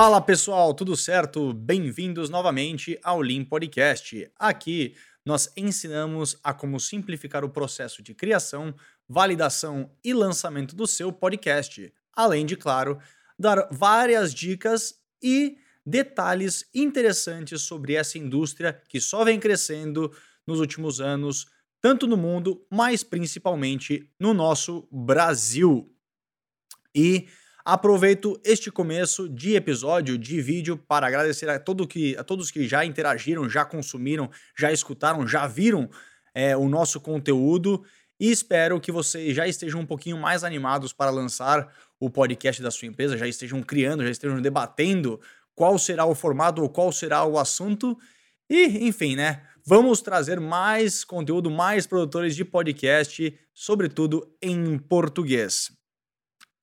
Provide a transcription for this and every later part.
Fala pessoal, tudo certo? Bem-vindos novamente ao Lean Podcast. Aqui nós ensinamos a como simplificar o processo de criação, validação e lançamento do seu podcast, além de, claro, dar várias dicas e detalhes interessantes sobre essa indústria que só vem crescendo nos últimos anos, tanto no mundo, mas principalmente no nosso Brasil. E aproveito este começo de episódio, de vídeo, para agradecer a, todo que, a todos que já interagiram, já consumiram, já escutaram, já viram é, o nosso conteúdo. E espero que vocês já estejam um pouquinho mais animados para lançar o podcast da sua empresa, já estejam criando, já estejam debatendo qual será o formato ou qual será o assunto. E, enfim, né? Vamos trazer mais conteúdo, mais produtores de podcast, sobretudo em português.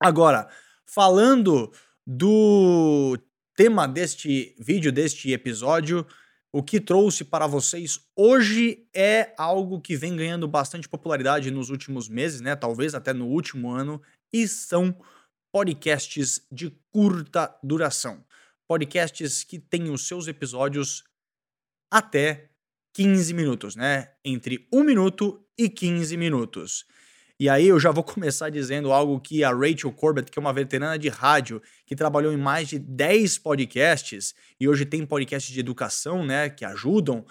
Agora, falando do tema deste vídeo, deste episódio, o que trouxe para vocês hoje é algo que vem ganhando bastante popularidade nos últimos meses, né? Talvez até no último ano, e são podcasts de curta duração. Podcasts que têm os seus episódios até 15 minutos, né? Entre 1 minuto e 15 minutos. E aí eu já vou começar dizendo algo que a Rachel Corbett, que é uma veterana de rádio, que trabalhou em mais de 10 podcasts e hoje tem podcasts de educação, né, que ajudam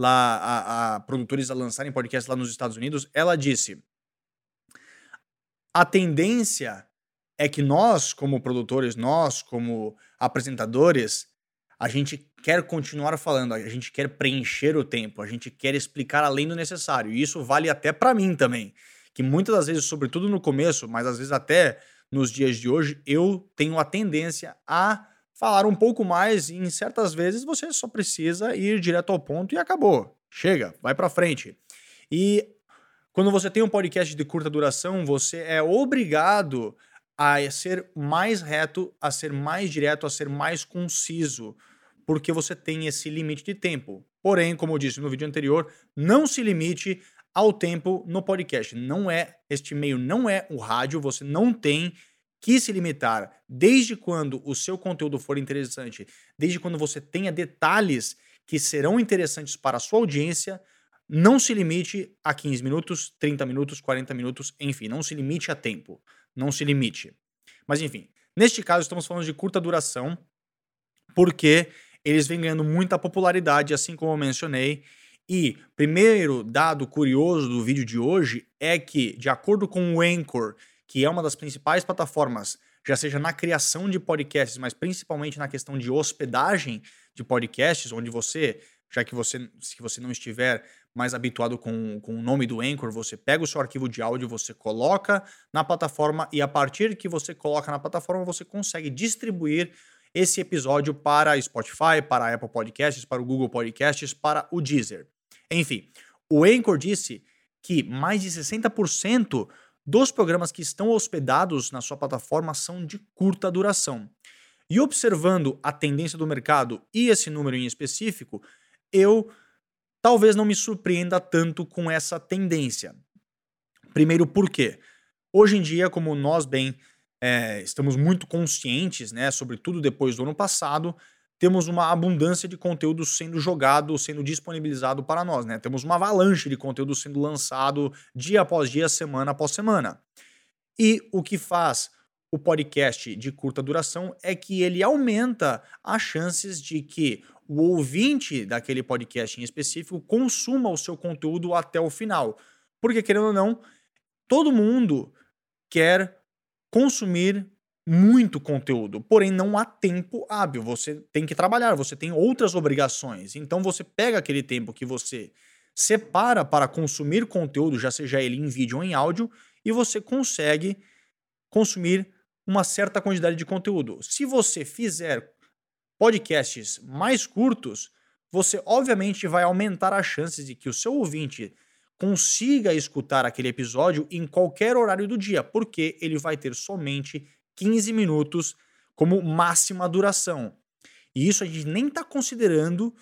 lá a, a produtores a lançarem podcasts lá nos Estados Unidos, ela disse: a tendência é que nós, como produtores, nós, como apresentadores, a gente quer continuar falando, a gente quer preencher o tempo, a gente quer explicar além do necessário. E isso vale até para mim também, que muitas das vezes, sobretudo no começo, mas às vezes até nos dias de hoje, eu tenho a tendência a falar um pouco mais e em certas vezes você só precisa ir direto ao ponto e acabou. Chega, vai para frente. E quando você tem um podcast de curta duração, você é obrigado a ser mais reto, a ser mais direto, a ser mais conciso porque você tem esse limite de tempo. Porém, como eu disse no vídeo anterior, não se limite ao tempo no podcast. Não é este meio, não é o rádio, você não tem que se limitar desde quando o seu conteúdo for interessante, desde quando você tenha detalhes que serão interessantes para a sua audiência, não se limite a 15 minutos, 30 minutos, 40 minutos, enfim, não se limite a tempo. Não se limite. Mas enfim, neste caso estamos falando de curta duração, porque eles vêm ganhando muita popularidade, assim como eu mencionei. E primeiro dado curioso do vídeo de hoje é que, de acordo com o Anchor, que é uma das principais plataformas, já seja na criação de podcasts, mas principalmente na questão de hospedagem de podcasts, onde você, já que você, se você não estiver mais habituado com, com o nome do Anchor, você pega o seu arquivo de áudio, você coloca na plataforma e a partir que você coloca na plataforma, você consegue distribuir esse episódio para Spotify, para Apple Podcasts, para o Google Podcasts, para o Deezer. Enfim, o Anchor disse que mais de 60% dos programas que estão hospedados na sua plataforma são de curta duração. E observando a tendência do mercado e esse número em específico, eu talvez não me surpreenda tanto com essa tendência. Primeiro, por quê? Hoje em dia, como nós bem é, estamos muito conscientes, né, sobretudo depois do ano passado, temos uma abundância de conteúdo sendo jogado, sendo disponibilizado para nós, né? Temos uma avalanche de conteúdo sendo lançado dia após dia, semana após semana. E o que faz o podcast de curta duração é que ele aumenta as chances de que o ouvinte daquele podcast em específico consuma o seu conteúdo até o final. Porque, querendo ou não, todo mundo quer consumir muito conteúdo, porém não há tempo hábil. Você tem que trabalhar, você tem outras obrigações. Então você pega aquele tempo que você separa para consumir conteúdo, já seja ele em vídeo ou em áudio, e você consegue consumir uma certa quantidade de conteúdo. Se você fizer podcasts mais curtos, você obviamente vai aumentar as chances de que o seu ouvinte consiga escutar aquele episódio em qualquer horário do dia, porque ele vai ter somente 15 minutos como máxima duração. E isso a gente nem está considerando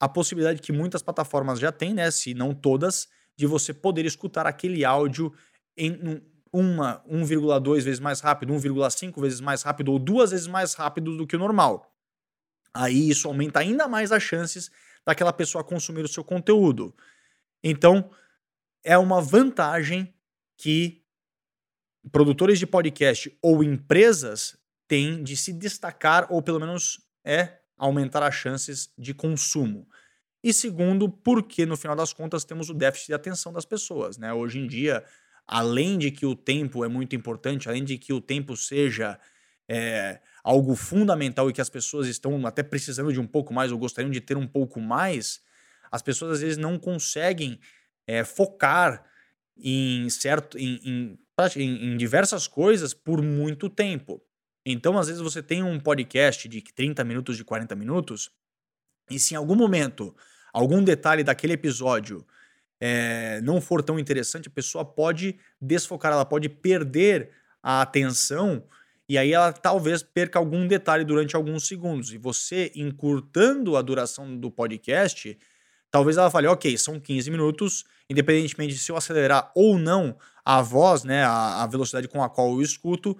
a possibilidade que muitas plataformas já têm, né, se não todas, de você poder escutar aquele áudio em uma 1,2 vezes mais rápido, 1,5 vezes mais rápido ou duas vezes mais rápido do que o normal. aí isso aumenta ainda mais as chances daquela pessoa consumir o seu conteúdo. Então, é uma vantagem que produtores de podcast ou empresas têm de se destacar ou pelo menos é aumentar as chances de consumo. E segundo, porque no final das contas temos o déficit de atenção das pessoas, né? Hoje em dia, além de que o tempo é muito importante, além de que o tempo seja é, algo fundamental e que as pessoas estão até precisando de um pouco mais ou gostariam de ter um pouco mais, as pessoas às vezes não conseguem é, focar em certo em, em, em, diversas coisas por muito tempo. Então, às vezes, você tem um podcast de 30 minutos, de 40 minutos, e se em algum momento algum detalhe daquele episódio é, não for tão interessante, a pessoa pode desfocar, ela pode perder a atenção e aí ela talvez perca algum detalhe durante alguns segundos. E você, encurtando a duração do podcast, talvez ela fale, ok, são 15 minutos, independentemente de se eu acelerar ou não a voz, né, a, a velocidade com a qual eu escuto,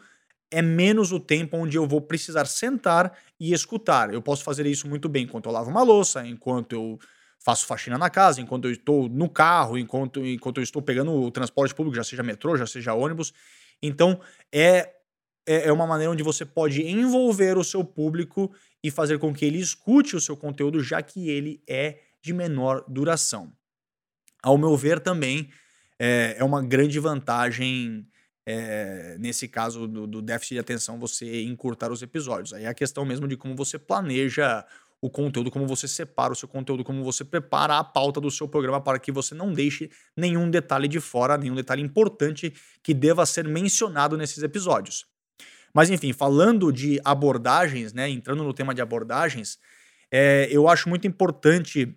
é menos o tempo onde eu vou precisar sentar e escutar. Eu posso fazer isso muito bem enquanto eu lavo uma louça, enquanto eu faço faxina na casa, enquanto eu estou no carro, enquanto, enquanto eu estou pegando o transporte público, já seja metrô, já seja ônibus. Então, é, é, é uma maneira onde você pode envolver o seu público e fazer com que ele escute o seu conteúdo, já que ele é de menor duração. Ao meu ver, também é, é uma grande vantagem é, nesse caso do, do, déficit de atenção, você encurtar os episódios. Aí é a questão mesmo de como você planeja o conteúdo, como você separa o seu conteúdo, como você prepara a pauta do seu programa para que você não deixe nenhum detalhe de fora, nenhum detalhe importante que deva ser mencionado nesses episódios. Mas enfim, falando de abordagens, né, entrando no tema de abordagens, é, eu acho muito importante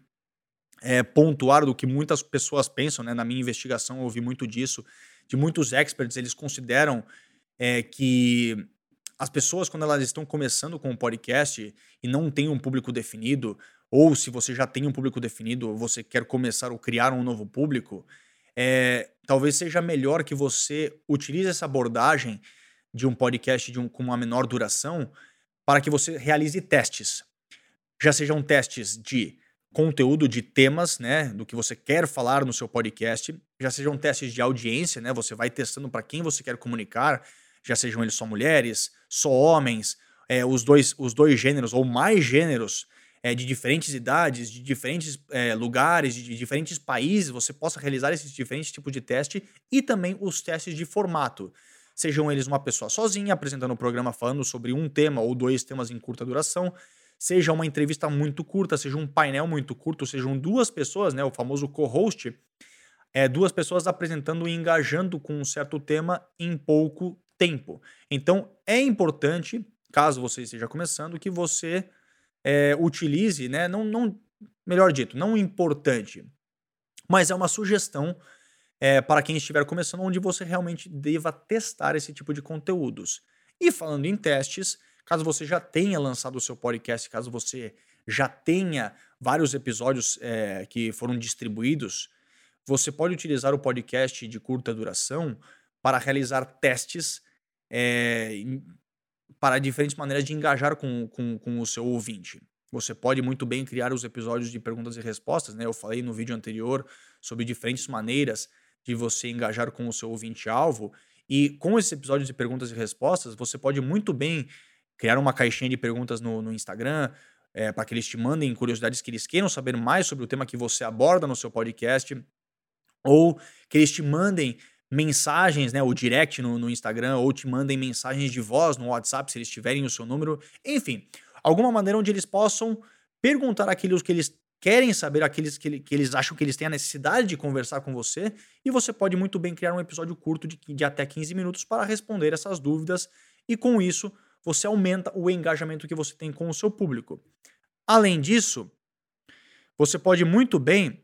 é, pontuar do que muitas pessoas pensam, né? Na minha investigação eu ouvi muito disso, de muitos experts, eles consideram é, que as pessoas, quando elas estão começando com um podcast e não têm um público definido, ou se você já tem um público definido, você quer começar ou criar um novo público, é, talvez seja melhor que você utilize essa abordagem de um podcast de um, com uma menor duração para que você realize testes. Já sejam testes de conteúdo de temas, né, do que você quer falar no seu podcast, já sejam testes de audiência, né, você vai testando para quem você quer comunicar, já sejam eles só mulheres, só homens, é, os, dois, os dois gêneros ou mais gêneros é, de diferentes idades, de diferentes é, lugares, de, diferentes países, você possa realizar esses diferentes tipos de teste e também os testes de formato. Sejam eles uma pessoa sozinha apresentando o programa falando sobre um tema ou dois temas em curta duração, seja uma entrevista muito curta, seja um painel muito curto, sejam duas pessoas, né, o famoso co-host, é, duas pessoas apresentando e engajando com um certo tema em pouco tempo. Então é importante, caso você esteja começando, que você é, utilize, né, não, não, melhor dito, não importante, mas é uma sugestão é, para quem estiver começando, onde você realmente deva testar esse tipo de conteúdos. E falando em testes, Caso você já tenha lançado o seu podcast, caso você já tenha vários episódios é, que foram distribuídos, você pode utilizar o podcast de curta duração para realizar testes é, para diferentes maneiras de engajar com, com, com o seu ouvinte. Você pode muito bem criar os episódios de perguntas e respostas, né? Eu falei no vídeo anterior sobre diferentes maneiras de você engajar com o seu ouvinte-alvo. E com esses episódios de perguntas e respostas, você pode muito bem criar uma caixinha de perguntas no, no Instagram, é, para que eles te mandem curiosidades que eles queiram saber mais sobre o tema que você aborda no seu podcast, ou que eles te mandem mensagens, né, o direct no, no Instagram, ou te mandem mensagens de voz no WhatsApp, se eles tiverem o seu número, enfim, alguma maneira onde eles possam perguntar aquilo que eles querem saber, aqueles que, que, eles acham que eles têm a necessidade de conversar com você, e você pode muito bem criar um episódio curto de, de até 15 minutos para responder essas dúvidas, e com isso você aumenta o engajamento que você tem com o seu público. Além disso, você pode muito bem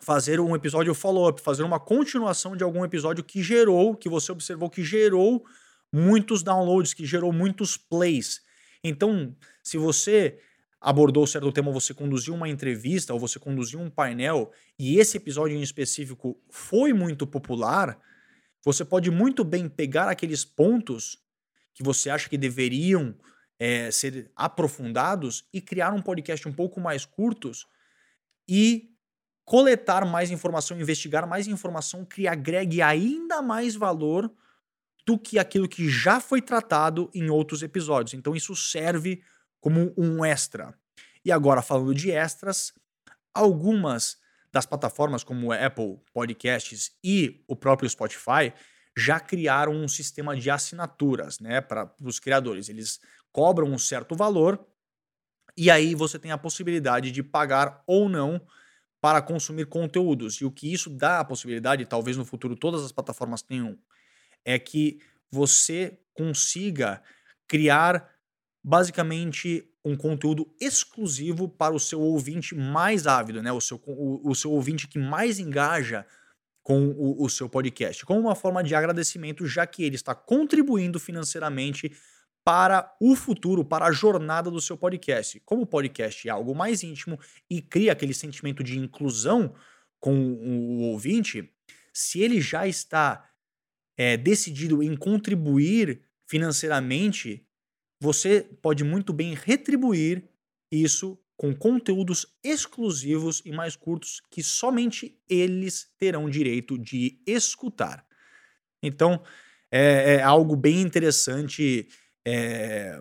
fazer um episódio follow-up, fazer uma continuação de algum episódio que gerou, que você observou que gerou muitos downloads, que gerou muitos plays. Então, se você abordou certo tema, você conduziu uma entrevista ou você conduziu um painel e esse episódio em específico foi muito popular, você pode muito bem pegar aqueles pontos que você acha que deveriam é, ser aprofundados e criar um podcast um pouco mais curtos e coletar mais informação, investigar mais informação que agregue ainda mais valor do que aquilo que já foi tratado em outros episódios. Então isso serve como um extra. E agora falando de extras, algumas das plataformas como Apple Podcasts e o próprio Spotify já criaram um sistema de assinaturas, né, para os criadores. Eles cobram um certo valor e aí você tem a possibilidade de pagar ou não para consumir conteúdos. E o que isso dá a possibilidade, talvez no futuro todas as plataformas tenham, é que você consiga criar basicamente um conteúdo exclusivo para o seu ouvinte mais ávido, né? O seu, o, o seu ouvinte que mais engaja com o, o seu podcast, como uma forma de agradecimento, já que ele está contribuindo financeiramente para o futuro, para a jornada do seu podcast. Como o podcast é algo mais íntimo e cria aquele sentimento de inclusão com o ouvinte, se ele já está é, decidido em contribuir financeiramente, você pode muito bem retribuir isso com conteúdos exclusivos e mais curtos que somente eles terão direito de escutar. Então, é, é algo bem interessante é,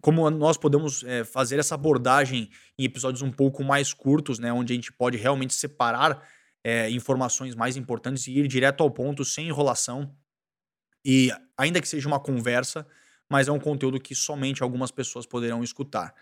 como nós podemos é, fazer essa abordagem em episódios um pouco mais curtos, né, onde a gente pode realmente separar é, informações mais importantes e ir direto ao ponto, sem enrolação. E ainda que seja uma conversa, mas é um conteúdo que somente algumas pessoas poderão escutar.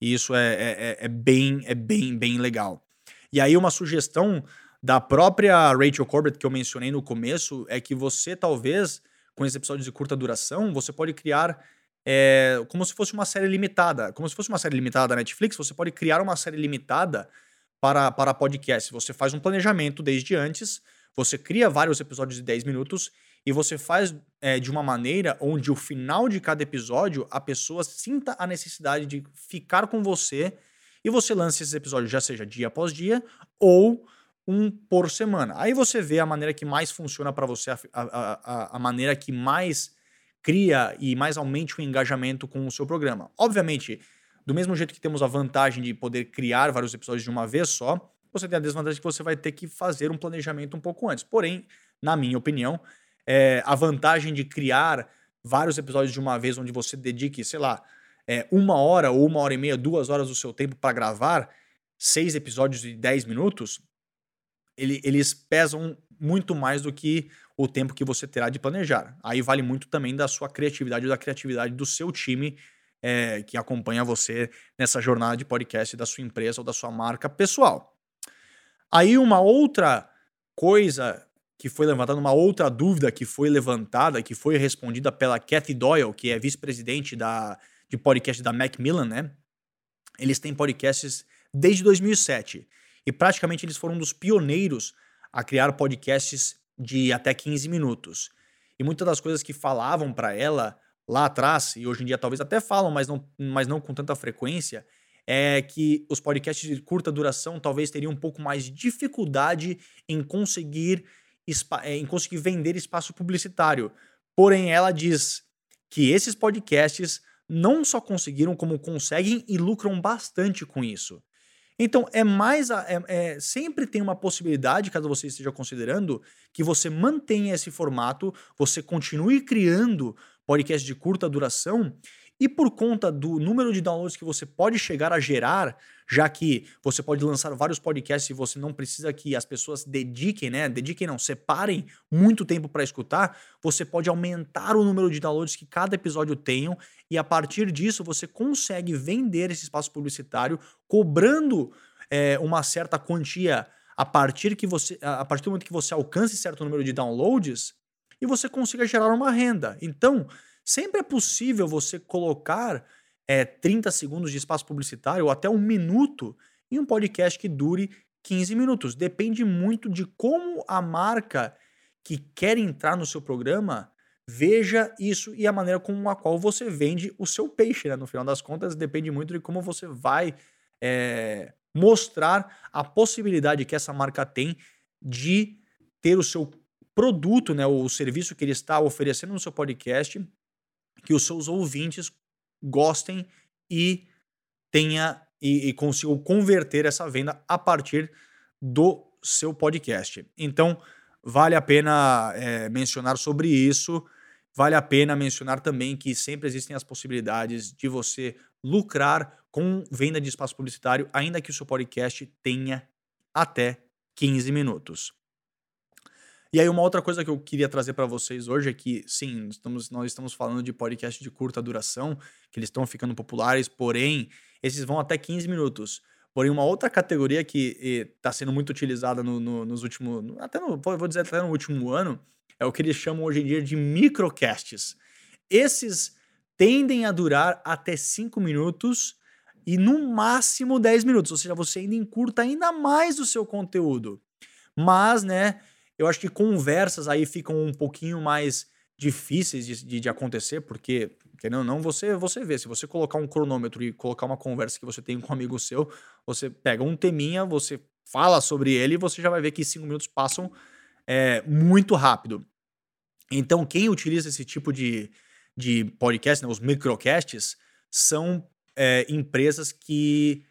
E isso é, é, é, é bem, é bem, bem legal. E aí, uma sugestão da própria Rachel Corbett que eu mencionei no começo é que você, talvez, com esses episódios de curta duração, você pode criar é, como se fosse uma série limitada. Como se fosse uma série limitada da Netflix, você pode criar uma série limitada para, para podcast. Você faz um planejamento desde antes, você cria vários episódios de 10 minutos e você faz é, de uma maneira onde o final de cada episódio a pessoa sinta a necessidade de ficar com você e você lança esses episódios, já seja dia após dia ou um por semana. Aí você vê a maneira que mais funciona para você, a, a, a, maneira que mais cria e mais aumente o engajamento com o seu programa. Obviamente, do mesmo jeito que temos a vantagem de poder criar vários episódios de uma vez só, você tem a desvantagem que você vai ter que fazer um planejamento um pouco antes. Porém, na minha opinião, é, a vantagem de criar vários episódios de uma vez, onde você dedique, sei lá, é, uma hora ou uma hora e meia, duas horas do seu tempo para gravar seis episódios de dez minutos, ele, eles pesam muito mais do que o tempo que você terá de planejar. Aí vale muito também da sua criatividade, da criatividade do seu time é, que acompanha você nessa jornada de podcast da sua empresa ou da sua marca pessoal. Aí uma outra coisa que foi levantada, uma outra dúvida que foi levantada, que foi respondida pela Cathy Doyle, que é vice-presidente da, de podcast da Macmillan, né? Eles têm podcasts desde 2007 e praticamente eles foram um dos pioneiros a criar podcasts de até 15 minutos. E muitas das coisas que falavam para ela lá atrás, e hoje em dia talvez até falam, mas não, mas não com tanta frequência, é que os podcasts de curta duração talvez teriam um pouco mais de dificuldade em conseguir, em conseguir vender espaço publicitário. Porém, ela diz que esses podcasts não só conseguiram, como conseguem e lucram bastante com isso. Então, é mais. A, é, é, sempre tem uma possibilidade, caso você esteja considerando, que você mantenha esse formato, você continue criando podcasts de curta duração e por conta do número de downloads que você pode chegar a gerar, já que você pode lançar vários podcasts e você não precisa que as pessoas dediquem, né? Dediquem não, separem muito tempo para escutar, você pode aumentar o número de downloads que cada episódio tenham e a partir disso você consegue vender esse espaço publicitário cobrando é, uma certa quantia a partir que você a partir do momento que você alcance certo número de downloads e você consiga gerar uma renda. Então, Sempre é possível você colocar é, 30 segundos de espaço publicitário ou até um minuto em um podcast que dure 15 minutos. Depende muito de como a marca que quer entrar no seu programa veja isso e a maneira com a qual você vende o seu peixe. Né? No final das contas, depende muito de como você vai é, mostrar a possibilidade que essa marca tem de ter o seu produto, né, o serviço que ele está oferecendo no seu podcast que os seus ouvintes gostem e tenha e, e consigam converter essa venda a partir do seu podcast. Então, vale a pena é, mencionar sobre isso. Vale a pena mencionar também que sempre existem as possibilidades de você lucrar com venda de espaço publicitário, ainda que o seu podcast tenha até 15 minutos. E aí, uma outra coisa que eu queria trazer para vocês hoje é que, sim, estamos, nós estamos falando de podcast de curta duração, que eles estão ficando populares, porém, esses vão até 15 minutos. Porém, uma outra categoria que está sendo muito utilizada no, no, nos últimos. Até no, vou dizer até no último ano, é o que eles chamam hoje em dia de microcasts. Esses tendem a durar até 5 minutos e no máximo 10 minutos, ou seja, você ainda encurta ainda mais o seu conteúdo. Mas, né, eu acho que conversas aí ficam um pouquinho mais difíceis de, de, de acontecer, porque, querendo ou não, você, você vê, se você colocar um cronômetro e colocar uma conversa que você tem com um amigo seu, você pega um teminha, você fala sobre ele e você já vai ver que cinco minutos passam é, muito rápido. Então, quem utiliza esse tipo de, de podcast, né, os microcasts, são é, empresas que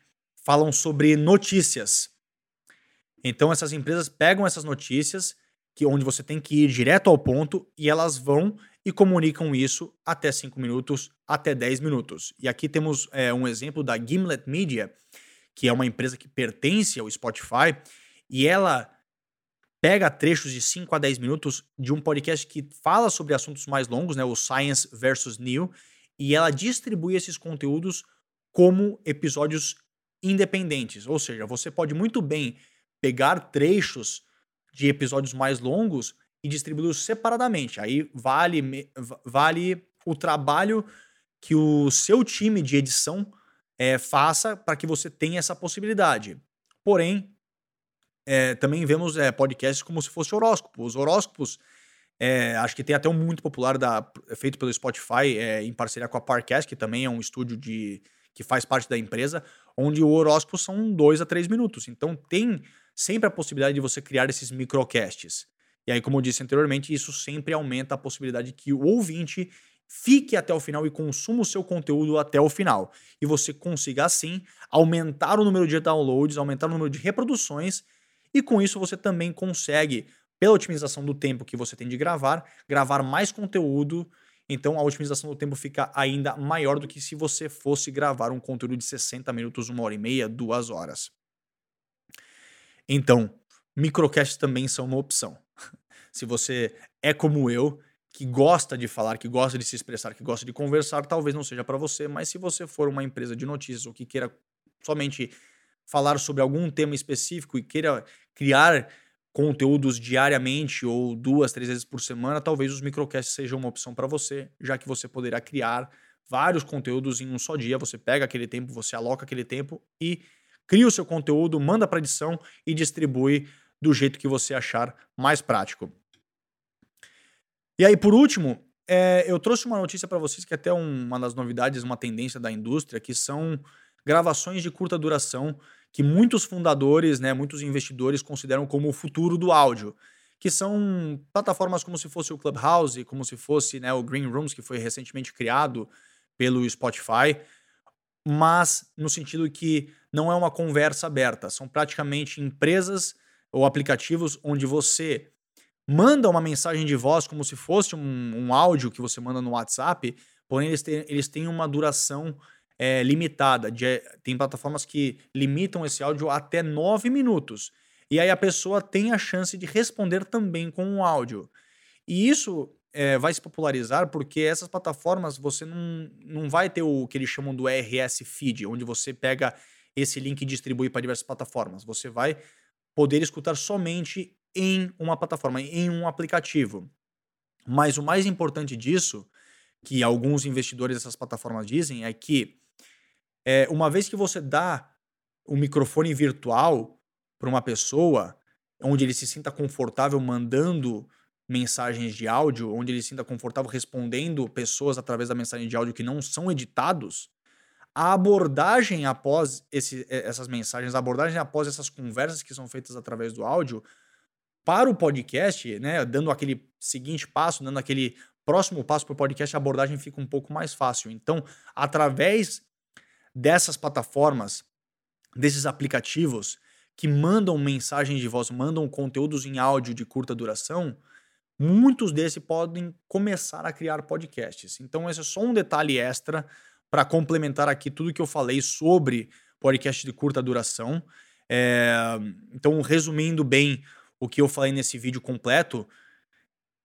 falam sobre notícias. Então essas empresas pegam essas notícias que onde você tem que ir direto ao ponto e elas vão e comunicam isso até 5 minutos, até 10 minutos. E aqui temos é, um exemplo da Gimlet Media, que é uma empresa que pertence ao Spotify, e ela pega trechos de 5 a 10 minutos de um podcast que fala sobre assuntos mais longos, né, o Science versus New, e ela distribui esses conteúdos como episódios independentes. Ou seja, você pode muito bem pegar trechos de episódios mais longos e distribuí-los separadamente. Aí vale, vale o trabalho que o seu time de edição é, faça para que você tenha essa possibilidade. Porém, é, também vemos é, podcasts como se fosse horóscopo. Os horóscopos, é, acho que tem até um muito popular da, feito pelo Spotify em parceria com a Parcast, que também é um estúdio de, que faz parte da empresa, onde o horóscopo são dois a três minutos. Então tem sempre a possibilidade de você criar esses microcasts. E aí, como eu disse anteriormente, isso sempre aumenta a possibilidade de que o ouvinte fique até o final e consuma o seu conteúdo até o final. E você consiga, assim, aumentar o número de downloads, aumentar o número de reproduções, e com isso você também consegue, pela otimização do tempo que você tem de gravar, gravar mais conteúdo. Então a otimização do tempo fica ainda maior do que se você fosse gravar um conteúdo de 60 minutos, uma hora e meia, duas horas. Então, microcasts também são uma opção. Se você é como eu, que gosta de falar, que gosta de se expressar, que gosta de conversar, talvez não seja para você, mas se você for uma empresa de notícias ou que queira somente falar sobre algum tema específico e queira criar conteúdos diariamente ou duas, três vezes por semana, talvez os microcasts sejam uma opção para você, já que você poderá criar vários conteúdos em um só dia. Você pega aquele tempo, você aloca aquele tempo e cria o seu conteúdo, manda para edição e distribui do jeito que você achar mais prático. E aí, por último, é, eu trouxe uma notícia para vocês que é até uma das novidades, uma tendência da indústria, que são gravações de curta duração que muitos fundadores, né, muitos investidores consideram como o futuro do áudio, que são plataformas como se fosse o Clubhouse, como se fosse né, o Green Rooms, que foi recentemente criado pelo Spotify, mas no sentido que não é uma conversa aberta, são praticamente empresas ou aplicativos onde você manda uma mensagem de voz como se fosse um, um áudio que você manda no WhatsApp, porém eles têm, eles têm uma duração é, limitada. De, tem plataformas que limitam esse áudio até nove minutos. E aí a pessoa tem a chance de responder também com um áudio. E isso é, vai se popularizar porque essas plataformas você não, não vai ter o que eles chamam do RS Feed, onde você pega esse link e distribui para diversas plataformas. Você vai poder escutar somente em uma plataforma, em um aplicativo. Mas o mais importante disso, que alguns investidores dessas plataformas dizem, é que é, uma vez que você dá um microfone virtual para uma pessoa, onde ele se sinta confortável mandando mensagens de áudio, onde ele se sinta confortável respondendo pessoas através da mensagem de áudio que não são editados, a abordagem após esse, essas mensagens, a abordagem após essas conversas que são feitas através do áudio, para o podcast, né, dando aquele seguinte passo, dando aquele próximo passo para o podcast, a abordagem fica um pouco mais fácil. Então, através dessas plataformas, desses aplicativos que mandam mensagens de voz, mandam conteúdos em áudio de curta duração, muitos desses podem começar a criar podcasts. Então, esse é só um detalhe extra para complementar aqui tudo que eu falei sobre podcast de curta duração. É, então, resumindo bem o que eu falei nesse vídeo completo,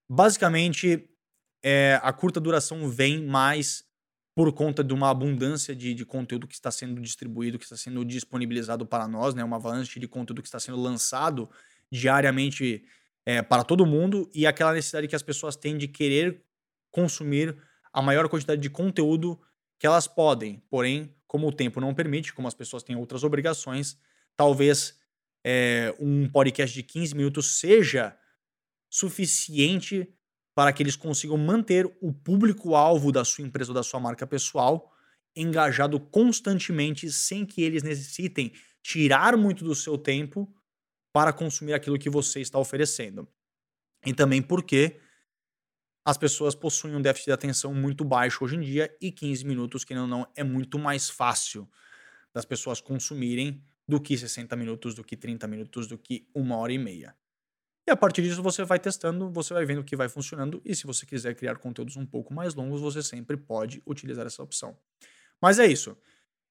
basicamente é, a curta duração vem mais por conta de uma abundância de, de, conteúdo que está sendo distribuído, que está sendo disponibilizado para nós, né? Uma avalanche de conteúdo que está sendo lançado diariamente é, para todo mundo e aquela necessidade que as pessoas têm de querer consumir a maior quantidade de conteúdo que elas podem. Porém, como o tempo não permite, como as pessoas têm outras obrigações, talvez é, um podcast de 15 minutos seja suficiente para que eles consigam manter o público-alvo da sua empresa ou da sua marca pessoal engajado constantemente, sem que eles necessitem tirar muito do seu tempo para consumir aquilo que você está oferecendo. E também porque as pessoas possuem um déficit de atenção muito baixo hoje em dia e 15 minutos, que não, é muito mais fácil das pessoas consumirem do que 60 minutos, do que 30 minutos, do que uma hora e meia. E a partir disso você vai testando, você vai vendo o que vai funcionando e se você quiser criar conteúdos um pouco mais longos, você sempre pode utilizar essa opção. Mas é isso.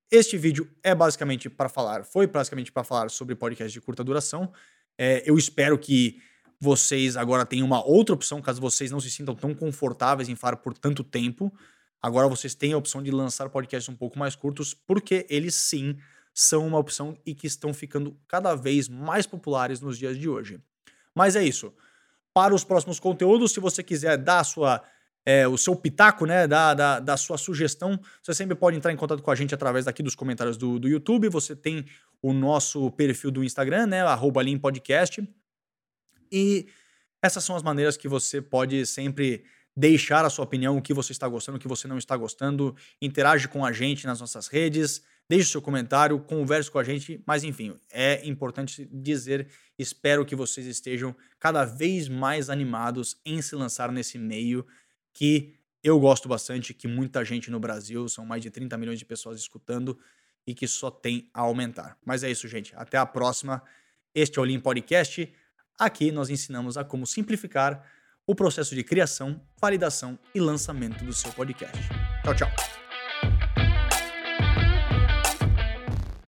Este vídeo é basicamente para falar, foi basicamente para falar sobre podcast de curta duração. É, eu espero que vocês agora tenham uma outra opção, caso vocês não se sintam tão confortáveis em falar por tanto tempo. Agora vocês têm a opção de lançar podcasts um pouco mais curtos, porque eles sim são uma opção e que estão ficando cada vez mais populares nos dias de hoje. Mas é isso. Para os próximos conteúdos, se você quiser dar sua, é, o seu pitaco, né, da, da, da, sua sugestão, você sempre pode entrar em contato com a gente através daqui dos comentários do, do YouTube. Você tem o nosso perfil do Instagram, né, arroba Podcast. E essas são as maneiras que você pode sempre deixar a sua opinião, o que você está gostando, o que você não está gostando. Interage com a gente nas nossas redes deixe seu comentário, converse com a gente, mas enfim, é importante dizer, espero que vocês estejam cada vez mais animados em se lançar nesse meio que eu gosto bastante, que muita gente no Brasil, são mais de 30 milhões de pessoas escutando e que só tem a aumentar. Mas é isso, gente. Até a próxima. Este é o Lean Podcast. Aqui nós ensinamos a como simplificar o processo de criação, validação e lançamento do seu podcast. Tchau, tchau.